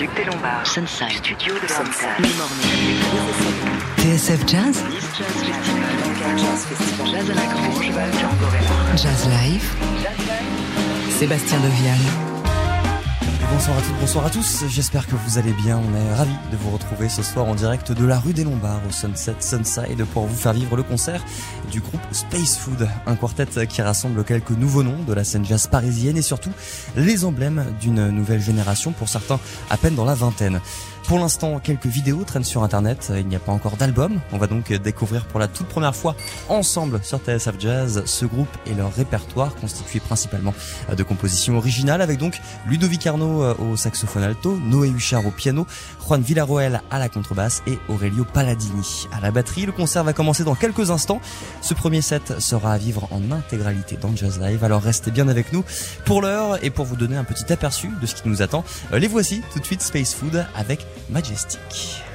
Duc des Lombards. Sunside. Studio de Sunside. TSF Jazz. Nice Jazz Festival. Jazz à la Grange. Jazz Live. Sébastien Devial. Bonsoir à toutes, bonsoir à tous. J'espère que vous allez bien. On est ravis de vous retrouver ce soir en direct de la rue des Lombards au Sunset Sunside pour vous faire vivre le concert du groupe Space Food, un quartet qui rassemble quelques nouveaux noms de la scène jazz parisienne et surtout les emblèmes d'une nouvelle génération pour certains à peine dans la vingtaine. Pour l'instant, quelques vidéos traînent sur internet, il n'y a pas encore d'album. On va donc découvrir pour la toute première fois ensemble sur TSF Jazz ce groupe et leur répertoire constitué principalement de compositions originales avec donc Ludovic Arnaud au saxophone alto, Noé Huchard au piano, Juan Villarroel à la contrebasse et Aurelio Palladini à la batterie. Le concert va commencer dans quelques instants. Ce premier set sera à vivre en intégralité dans Jazz Live, alors restez bien avec nous pour l'heure et pour vous donner un petit aperçu de ce qui nous attend. Les voici tout de suite Space Food avec Majestic.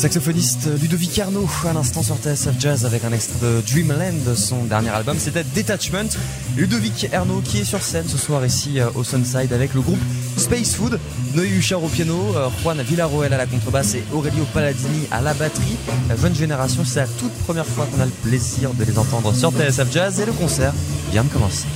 Saxophoniste Ludovic Arnaud à l'instant sur TSF Jazz avec un extrait de Dreamland, son dernier album, c'était Detachment. Ludovic Arnaud qui est sur scène ce soir ici euh, au Sunside avec le groupe Space Food, Noé Huchard au piano, euh, Juan Villaroel à la contrebasse et Aurelio Palladini à la batterie. La jeune génération, c'est la toute première fois qu'on a le plaisir de les entendre sur TSF Jazz et le concert vient de commencer.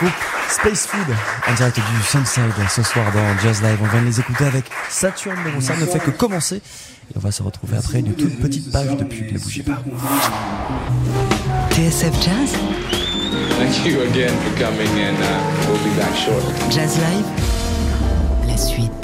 Groupe Space Food en direct du Sunside ce soir dans Jazz Live. On vient de les écouter avec Saturne, mais ça ne fait que commencer. Et on va se retrouver après une toute petite page de pub. Ne bougez pas. TSF Jazz, Thank you again for coming, and uh, we'll be back shortly. Jazz Live, la suite.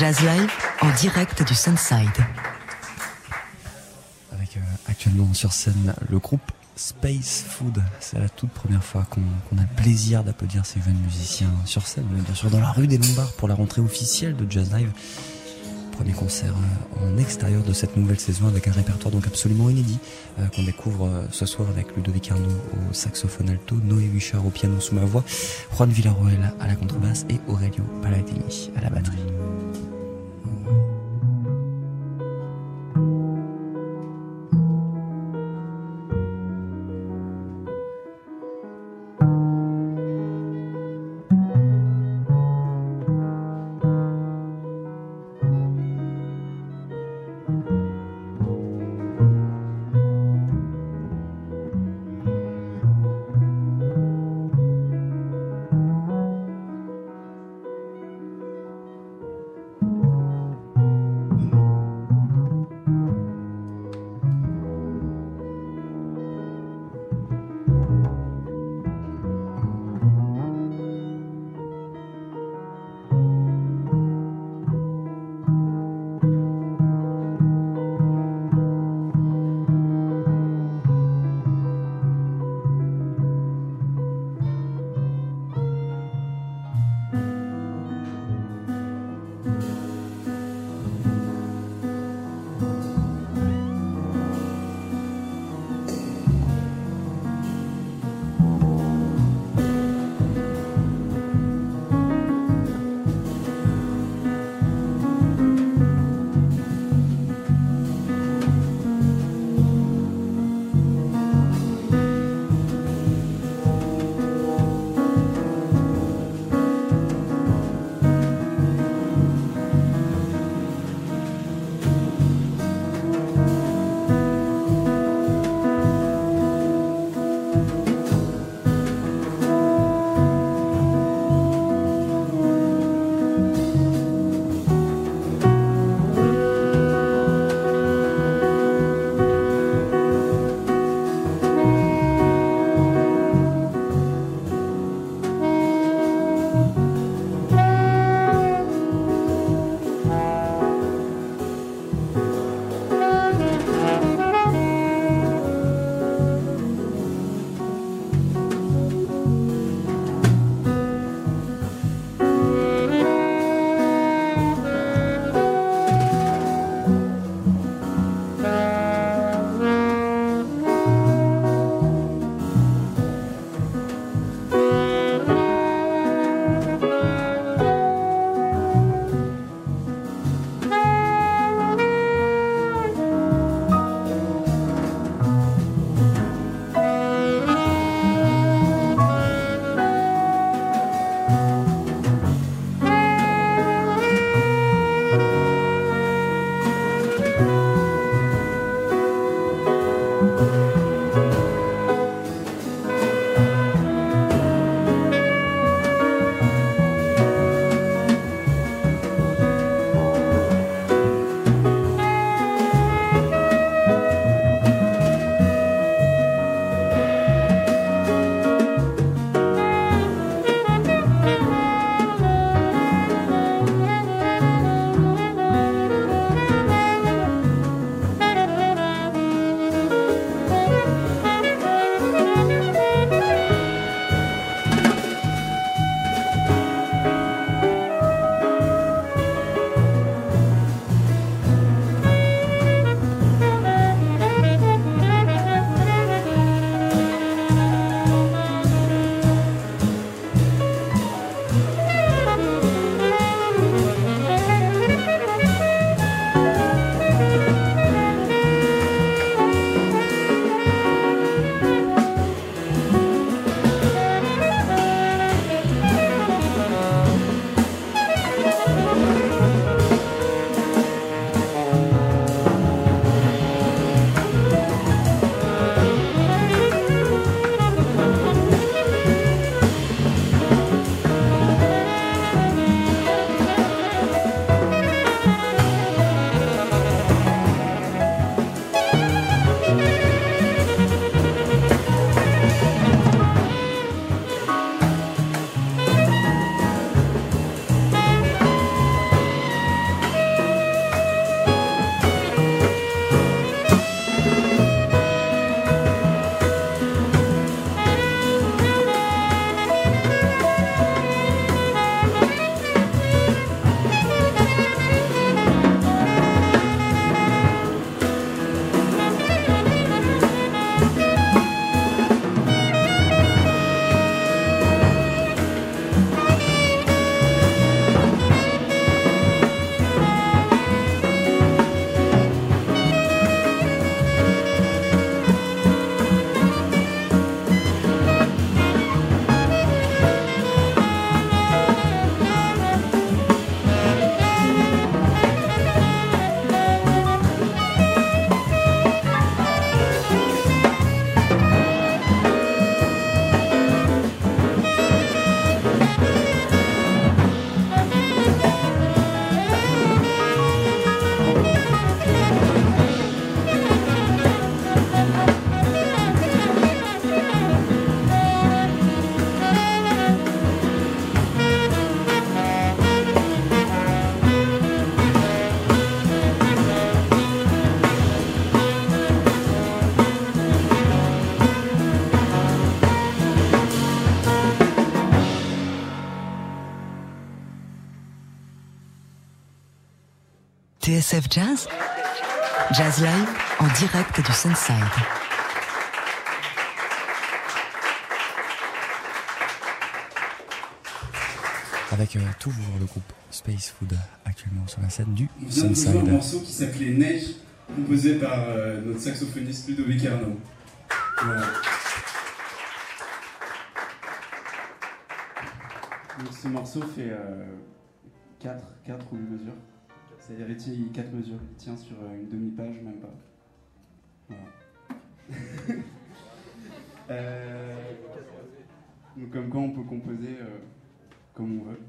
Jazz Live en direct du Sunside. Avec euh, actuellement sur scène le groupe Space Food. C'est la toute première fois qu'on a le plaisir d'applaudir ces jeunes musiciens sur scène, bien sûr dans la rue des Lombards pour la rentrée officielle de Jazz Live. Premier concert euh, en extérieur de cette nouvelle saison avec un répertoire donc absolument inédit euh, qu'on découvre ce soir avec Ludovic Arnaud au saxophone alto, Noé Huchard au piano sous ma voix, Juan Villarroel à la contrebasse et Aurelio Paladini à la batterie. TSF Jazz Jazz Live en direct du Sunside. Avec euh, toujours le groupe Space Food actuellement sur la scène du On vient de jouer un Sunside. morceau qui s'appelait Neige, composé par euh, notre saxophoniste Ludovic Arnaud. Voilà. Donc ce morceau fait 4, 4 ou 8 mesures. C'est-à-dire il tient 4 mesures, il tient sur euh, une demi-page, même pas. Voilà. Euh, donc comme quoi on peut composer euh, comme on veut.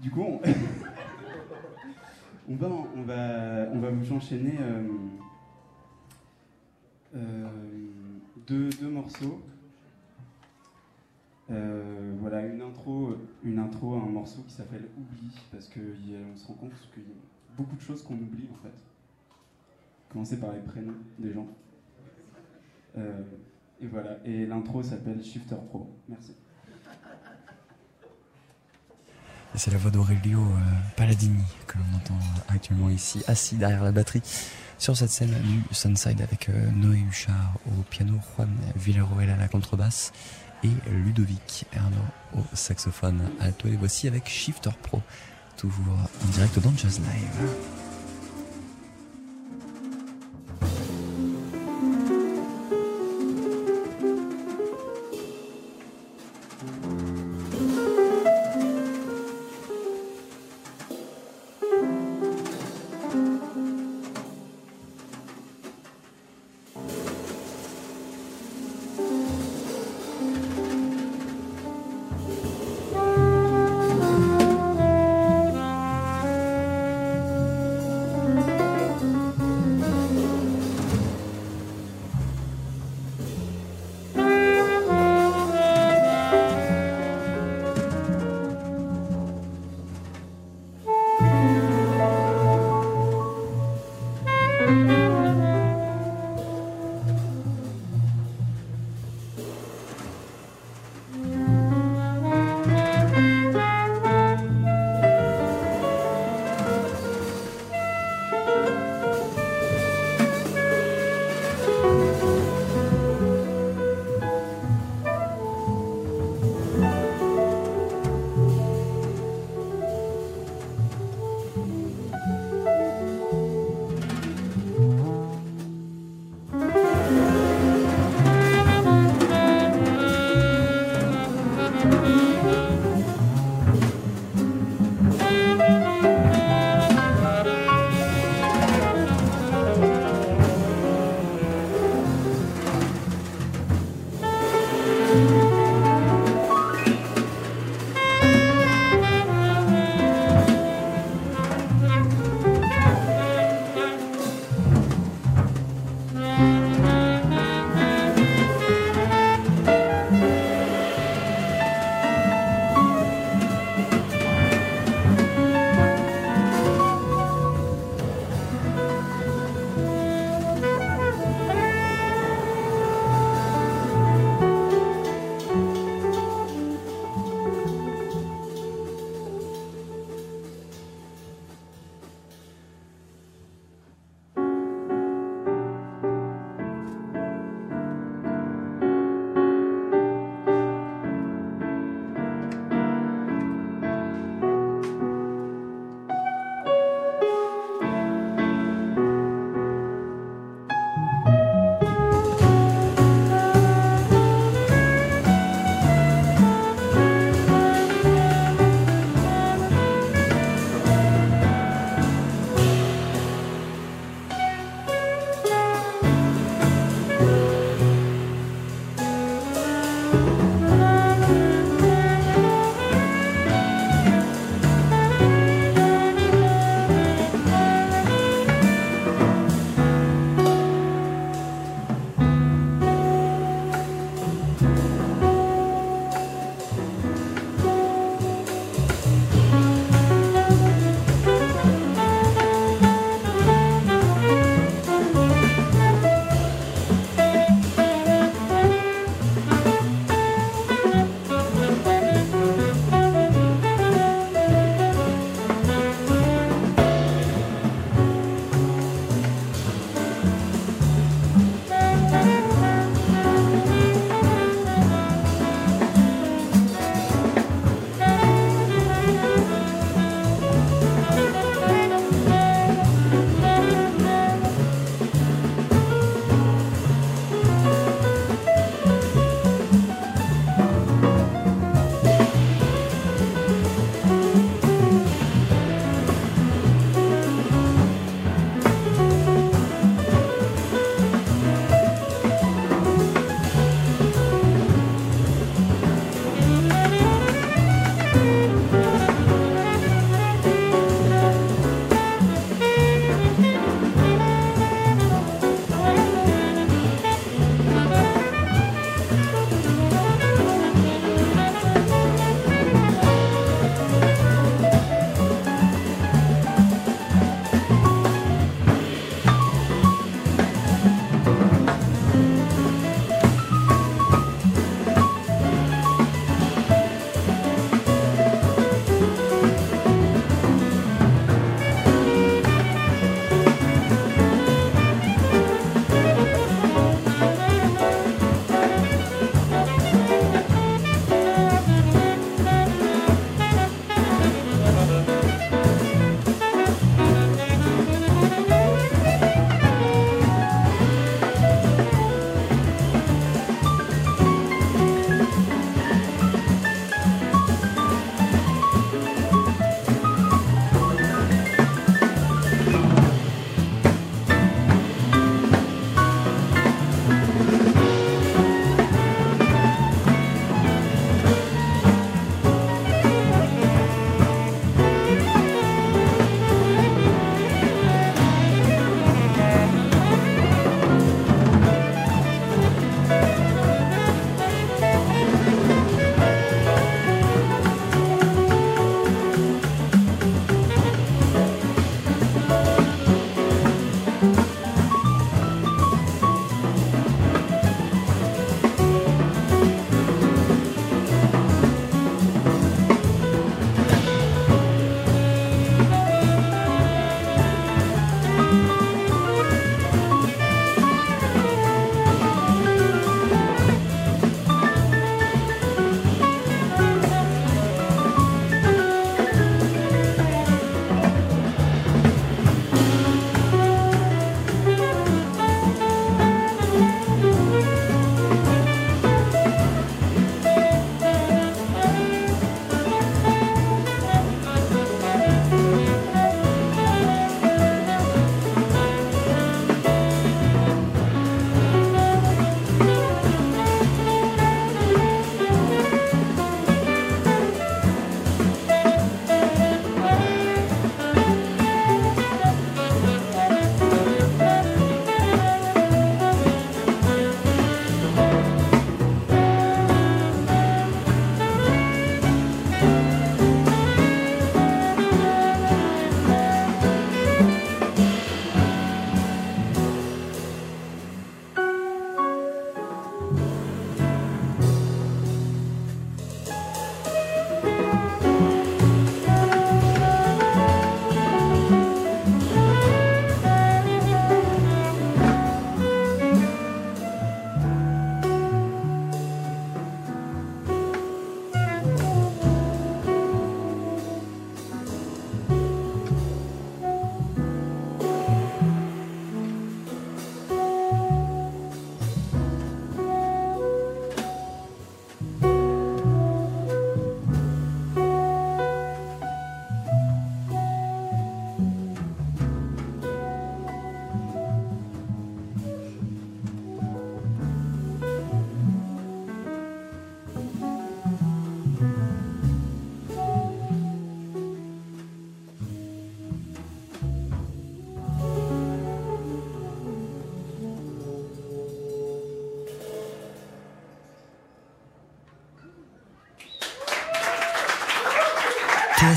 Du coup, on, va, on va, on va vous enchaîner deux, deux morceaux. Voilà, une intro, une intro à un morceau qui s'appelle Oubli, parce qu'on se rend compte qu'il beaucoup de choses qu'on oublie en fait. Commencer par les prénoms des gens. Euh, et voilà, et l'intro s'appelle Shifter Pro. Merci. C'est la voix d'Aurelio euh, Palladini que l'on entend actuellement ici, assis derrière la batterie, sur cette scène du Sunside avec euh, Noé Huchard au piano, Juan Villaroel à la contrebasse et Ludovic Ernaud au saxophone alto. Et voici avec Shifter Pro, toujours en direct dans Jazz Live.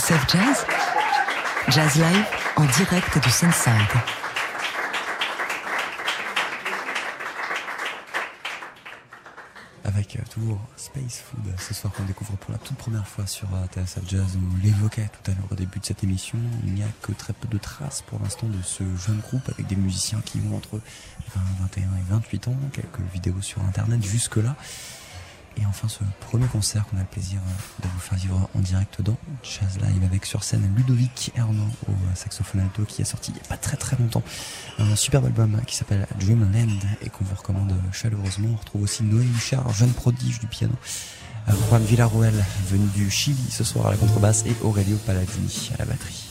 Jazz? Jazz Live en direct du Sunside. Avec euh, toujours Space Food, ce soir qu'on découvre pour la toute première fois sur euh, TSF Jazz. On l'évoquait tout à l'heure au début de cette émission. Il n'y a que très peu de traces pour l'instant de ce jeune groupe avec des musiciens qui ont entre 20, 21 et 28 ans, quelques vidéos sur internet jusque-là. Et enfin, ce premier concert qu'on a le plaisir euh, de vous faire vivre en direct dans Jazz Live avec sur scène Ludovic Erno au euh, saxophone alto qui a sorti il n'y a pas très très longtemps un superbe album qui s'appelle Dreamland et qu'on vous recommande chaleureusement. On retrouve aussi Noé Huchard, jeune prodige du piano. Euh, Juan Villarroel, venu du Chili ce soir à la contrebasse et Aurelio Palladini à la batterie.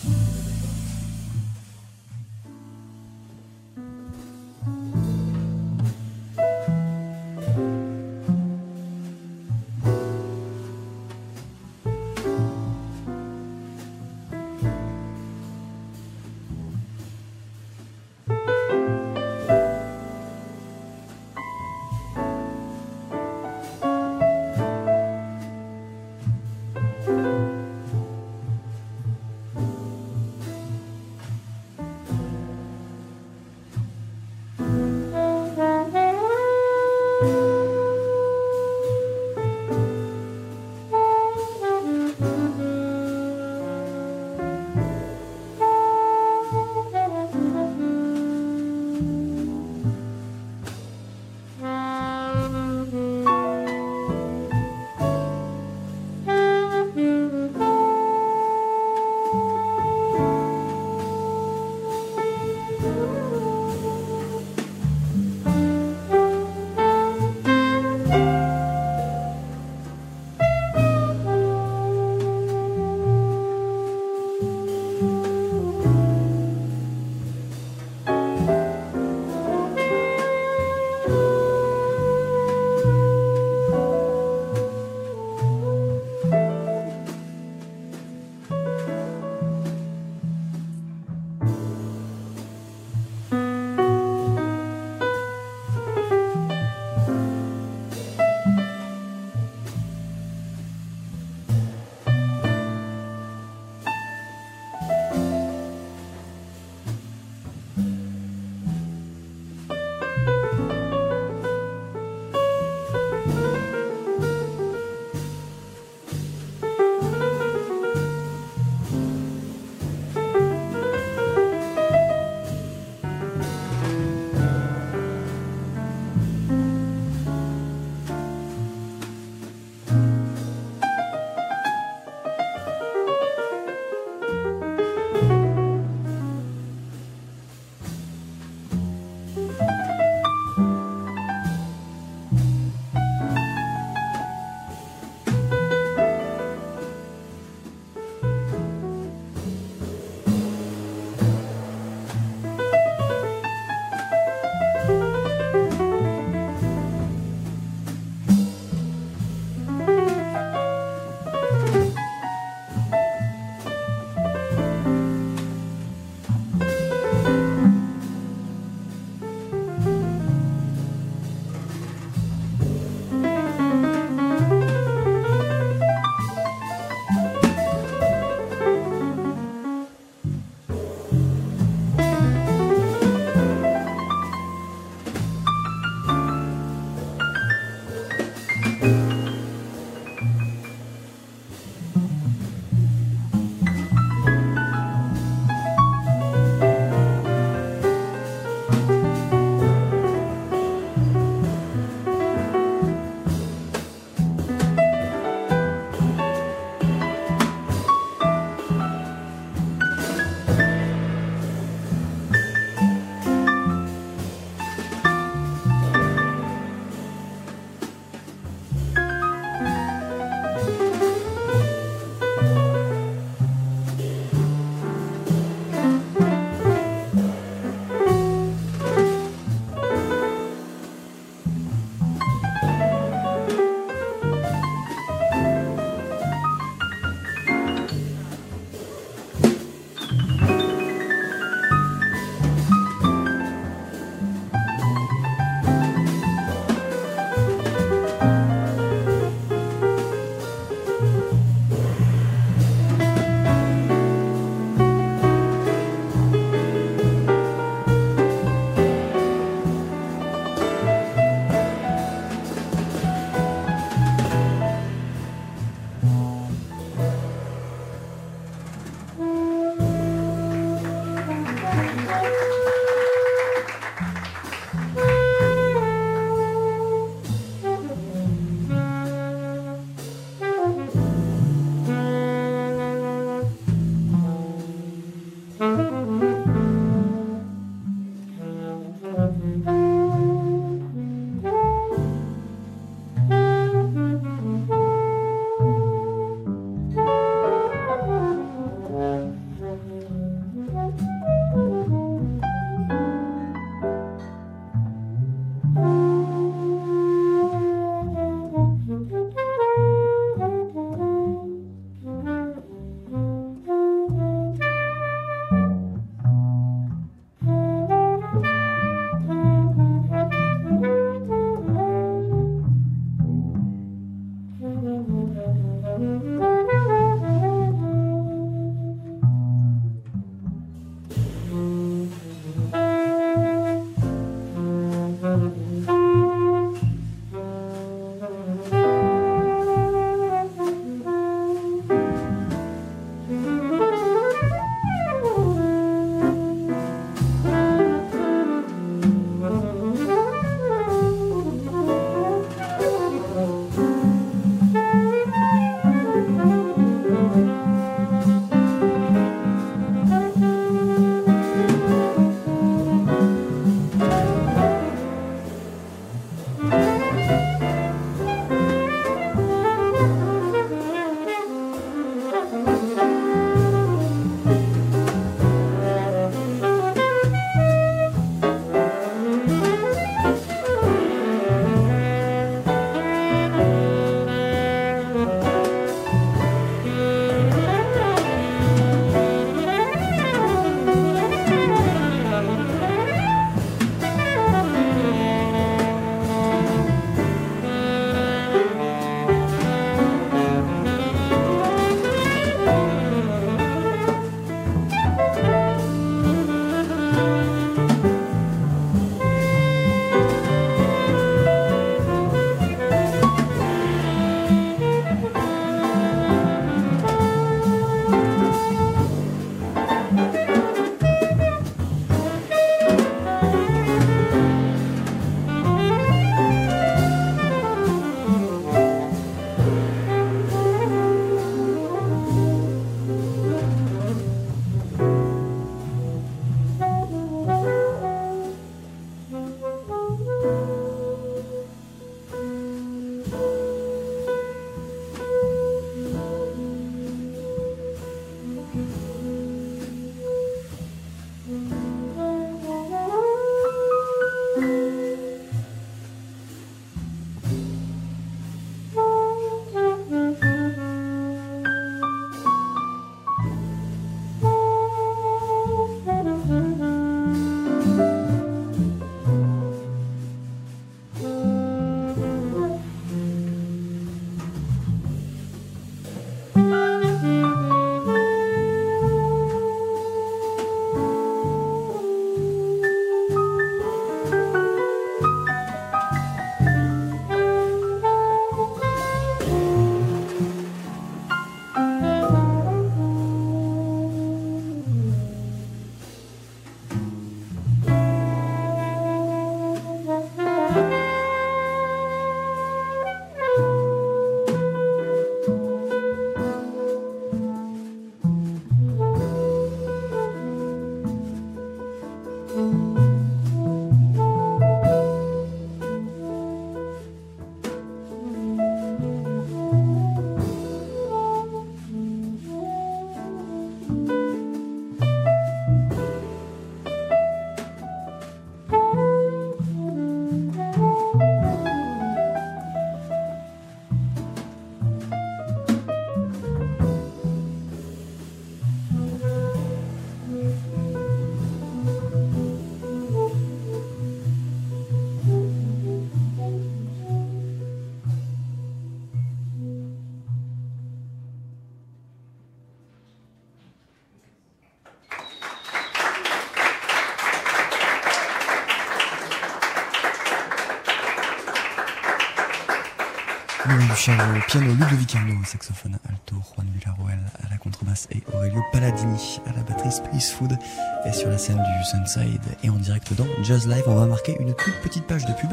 Luciano, piano Ludovicarno, saxophone alto, Juan Villaruel à la contrebasse et Aurelio Palladini à la batterie Space Food et sur la scène du Sunside et en direct dans Jazz Live. On va marquer une toute petite page de pub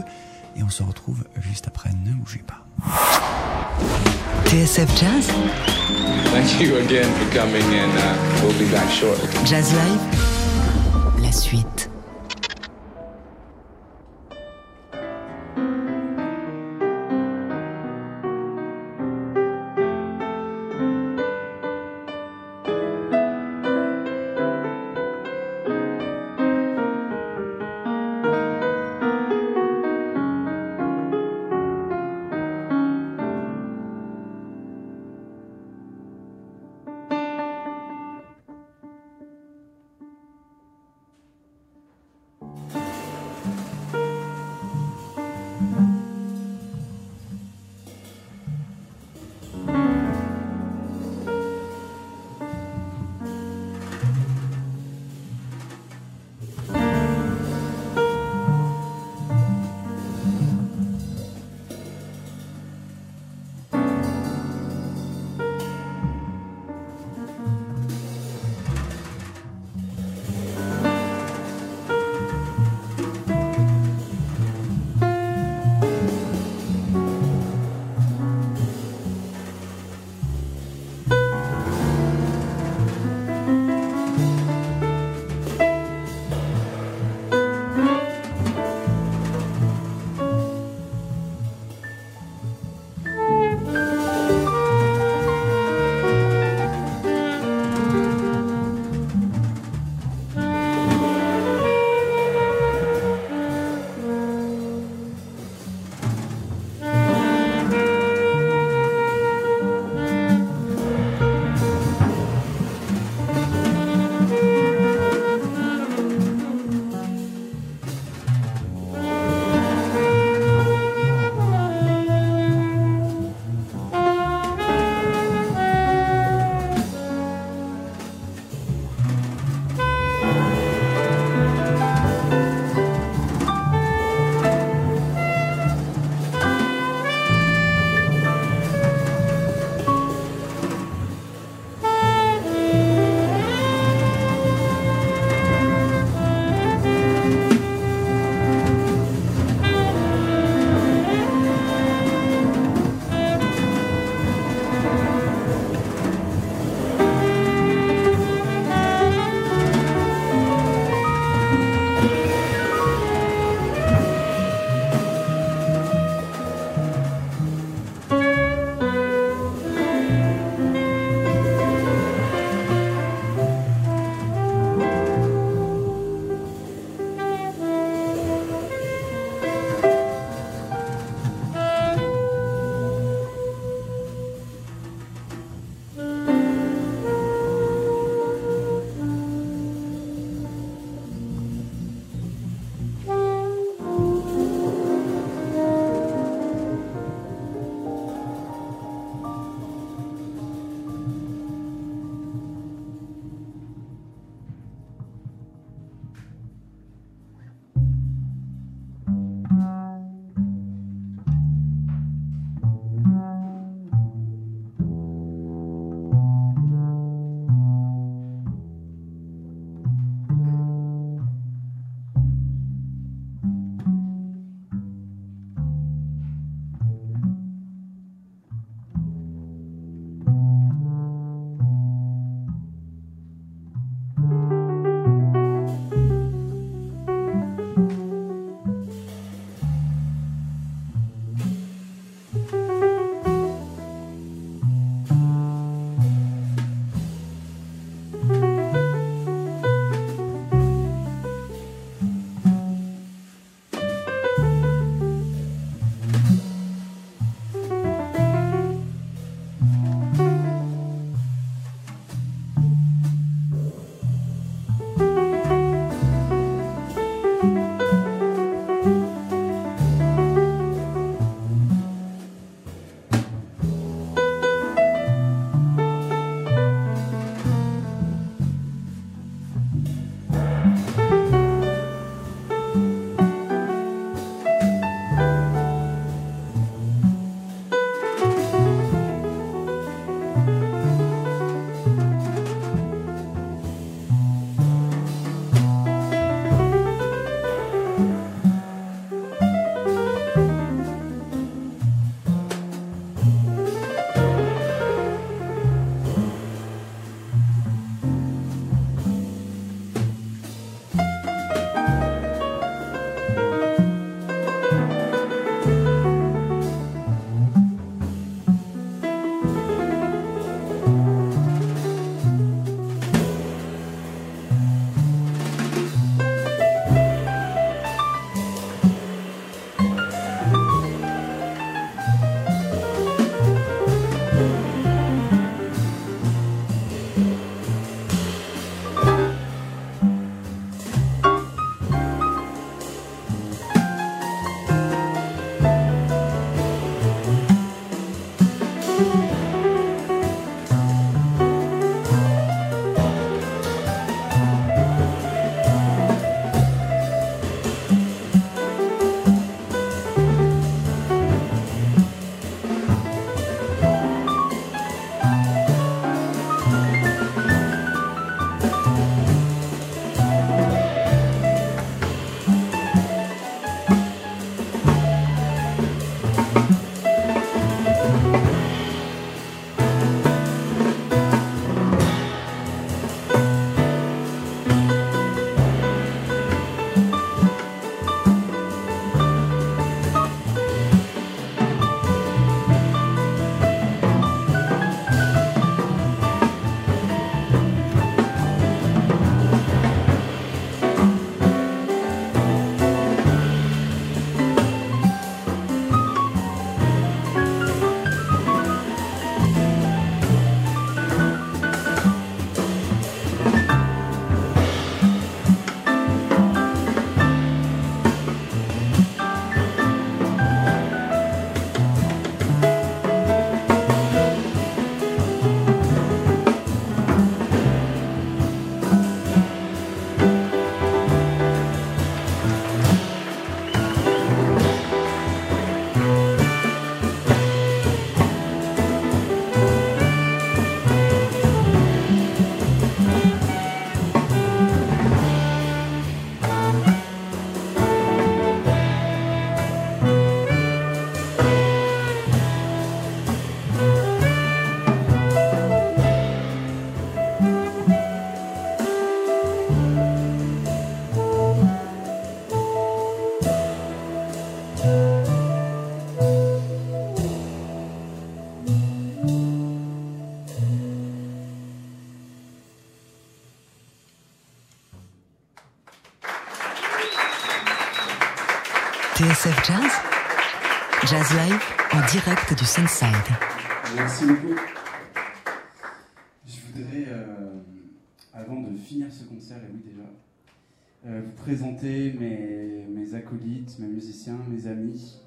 et on se retrouve juste après. Ne bougez pas. TSF Jazz, Thank you again for coming, and uh, we'll be back shortly. Jazz Live, la suite. Merci beaucoup. Je voudrais, euh, avant de finir ce concert, et oui déjà, euh, vous présenter mes, mes acolytes, mes musiciens, mes amis.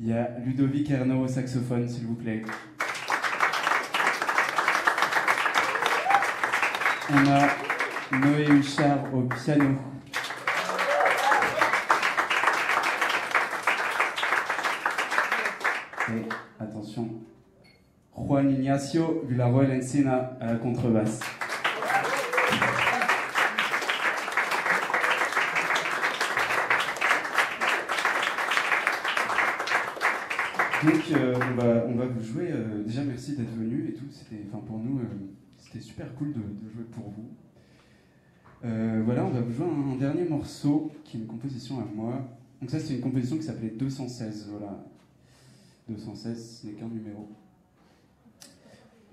Il y a Ludovic Ernaud au saxophone, s'il vous plaît. On a Noé Huchard au piano. Et attention, Juan Ignacio Villarroel Encina à la contrebasse. Donc euh, on, va, vous jouer. euh, déjà merci d'être venu et tout. C'était, pour nous, euh, c'était super cool de, jouer pour vous. Euh, voilà, on va vous jouer un, un dernier morceau qui est une composition à moi. Donc ça c'est une composition qui s'appelait 216. Voilà, 216, ce n'est qu'un numéro.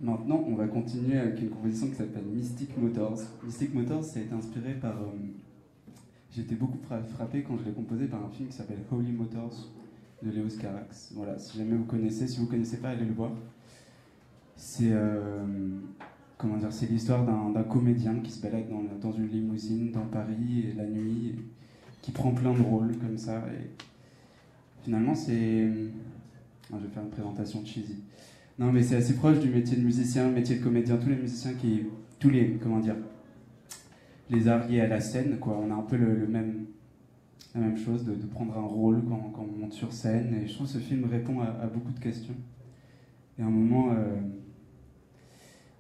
Maintenant, on va continuer avec une composition qui s'appelle Mystic Motors. Mystic Motors, ça a été inspiré par. euh, été beaucoup fra- frappé quand je l'ai composé par un film qui s'appelle Holy Motors de Léos Carax. Voilà, si jamais vous connaissez, si vous connaissez pas, allez le voir. C'est euh, comment dire, c'est l'histoire d'un comédien qui se balade dans, dans une limousine dans Paris la nuit, qui prend plein de rôles comme ça. Et finalement, c'est je vais faire une présentation cheesy. Non, mais c'est assez proche du métier de musicien, métier de comédien. Tous les musiciens qui, tous les, comment dire, les arts à la scène, quoi. On a un peu le, même, la même chose de, prendre un rôle quand, on monte sur scène. Et je trouve que ce film répond à, beaucoup de questions. Et à un moment, euh,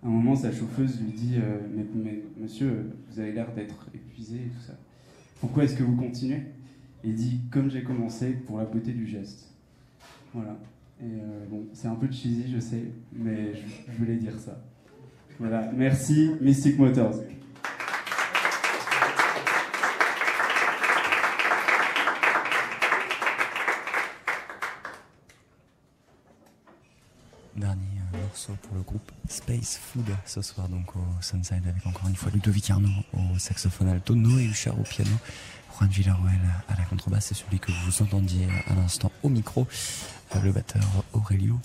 un moment, sa chauffeuse lui dit, euh, mais, mais monsieur, vous avez l'air d'être épuisé tout ça. Pourquoi est-ce que vous continuez? Il dit, comme j'ai commencé, pour la beauté du geste. Voilà. Euh, c'est un peu cheesy, je sais, mais je, je voulais dire ça. Voilà, merci Mystic Motors. Dernier euh, morceau pour le groupe Space Food ce soir donc au Sunside avec encore une fois Ludovic Arnaud au saxophone alto, Noé Huchard au piano, Juan Villarroel à la contrebasse et celui que vous entendiez à l'instant au micro, euh, le batteur Aurelio.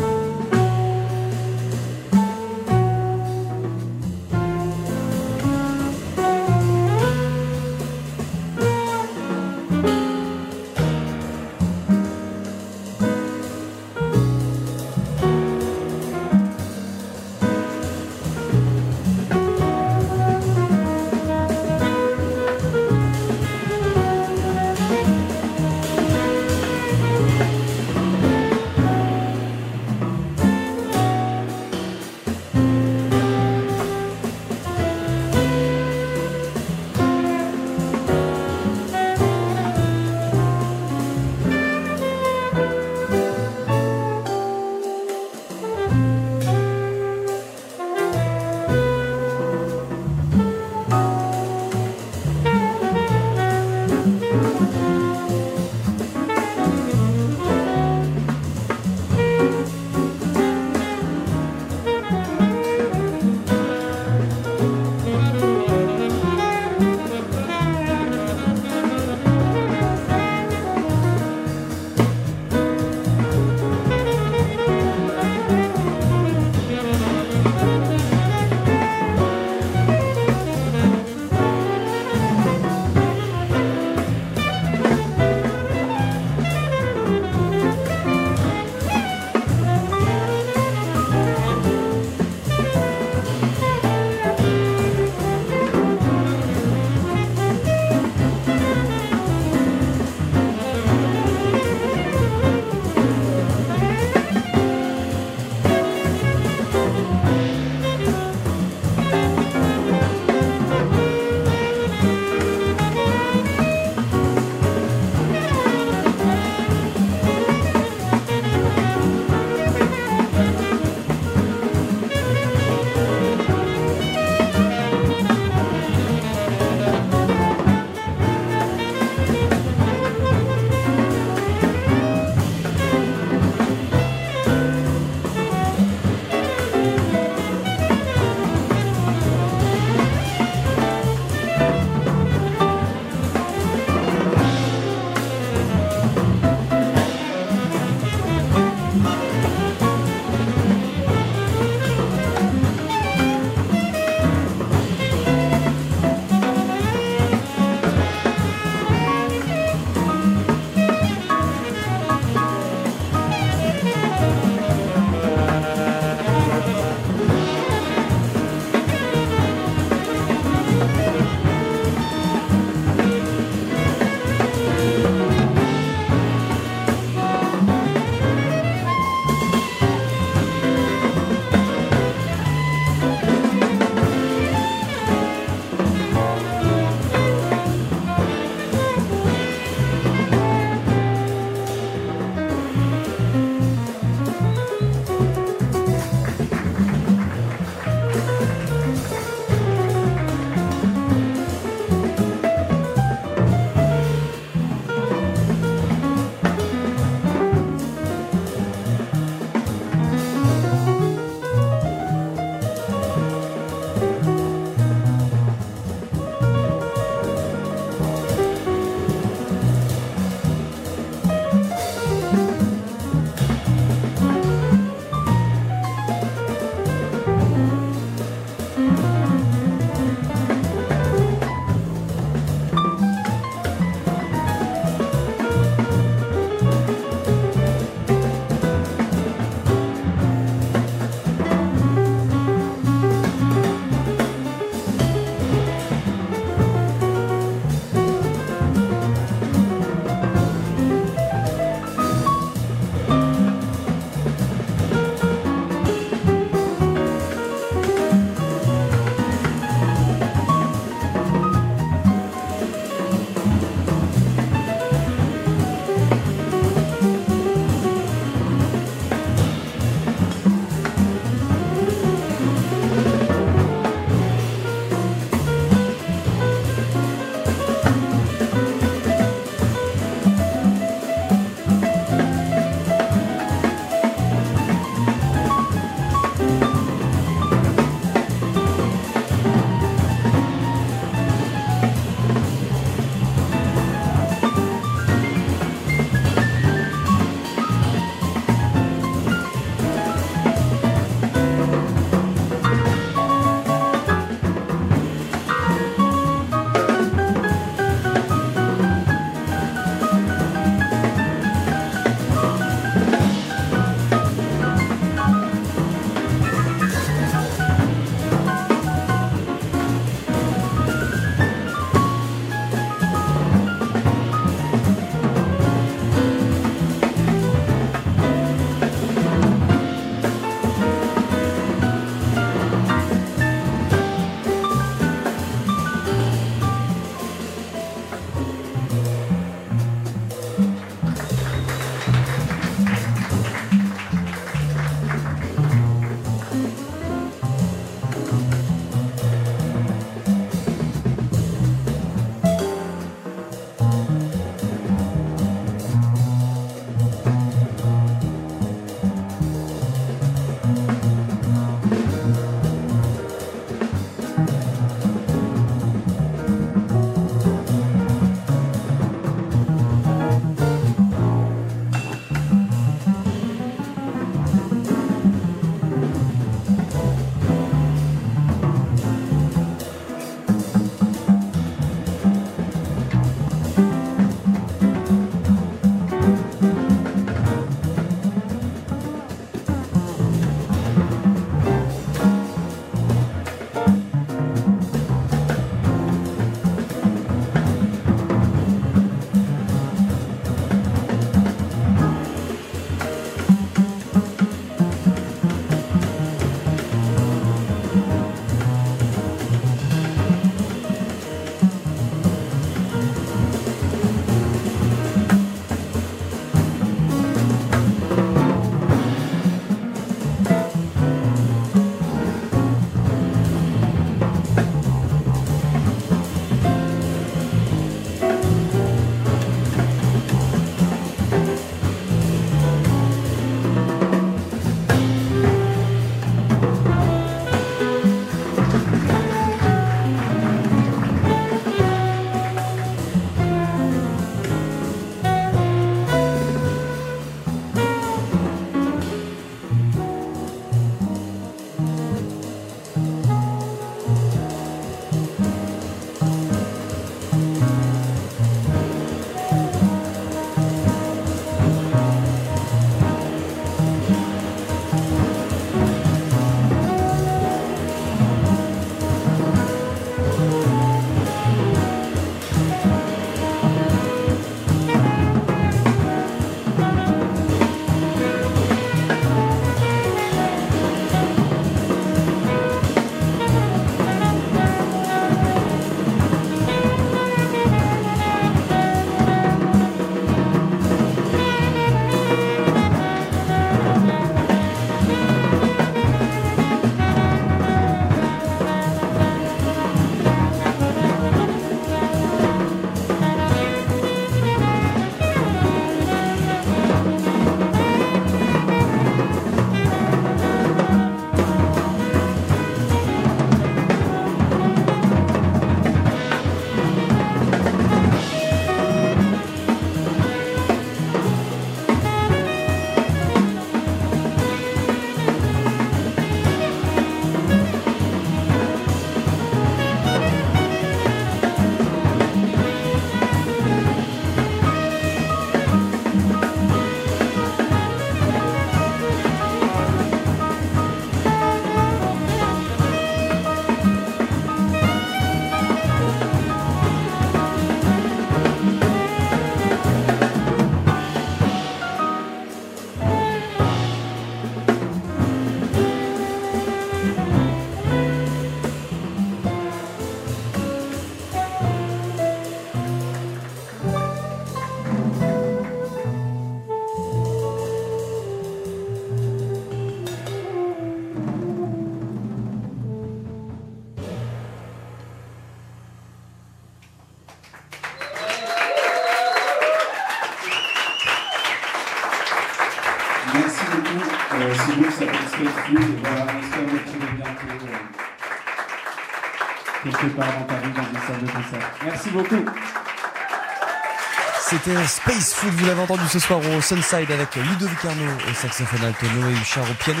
C'était Space Food, vous l'avez entendu ce soir au Sunside avec Ludovic Arnaud au saxophone alto, Noé Huchard au piano,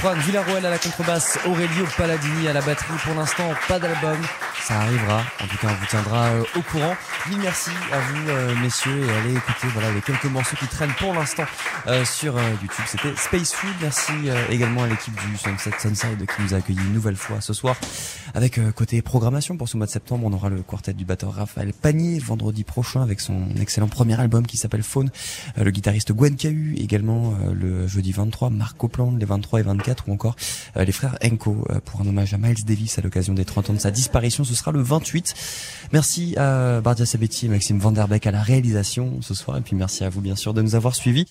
Juan Villarroel à la contrebasse, Aurelio Palladini à la batterie. Pour l'instant, pas d'album, ça arrivera. En tout cas, on vous tiendra euh, au courant. Mille merci à vous, euh, messieurs, et allez écouter voilà les quelques morceaux qui traînent pour l'instant euh, sur YouTube. C'était Space Food. Merci également à l'équipe du Sunset Sunside qui nous a accueillis une nouvelle fois ce soir. Avec euh, côté programmation pour ce mois de septembre, on aura le quartet du batteur Raphaël Panier vendredi prochain avec son excellent premier album qui s'appelle Faune. Euh, le guitariste Gwen Cahu également euh, le jeudi 23, Marc Copland les 23 et 24 ou encore les frères Enko pour un hommage à Miles Davis à l'occasion des 30 ans de sa disparition. Ce sera le 28. Merci à Bardia Sabetti et Maxime Vanderbeck à la réalisation ce soir et puis merci à vous bien sûr de nous avoir suivis.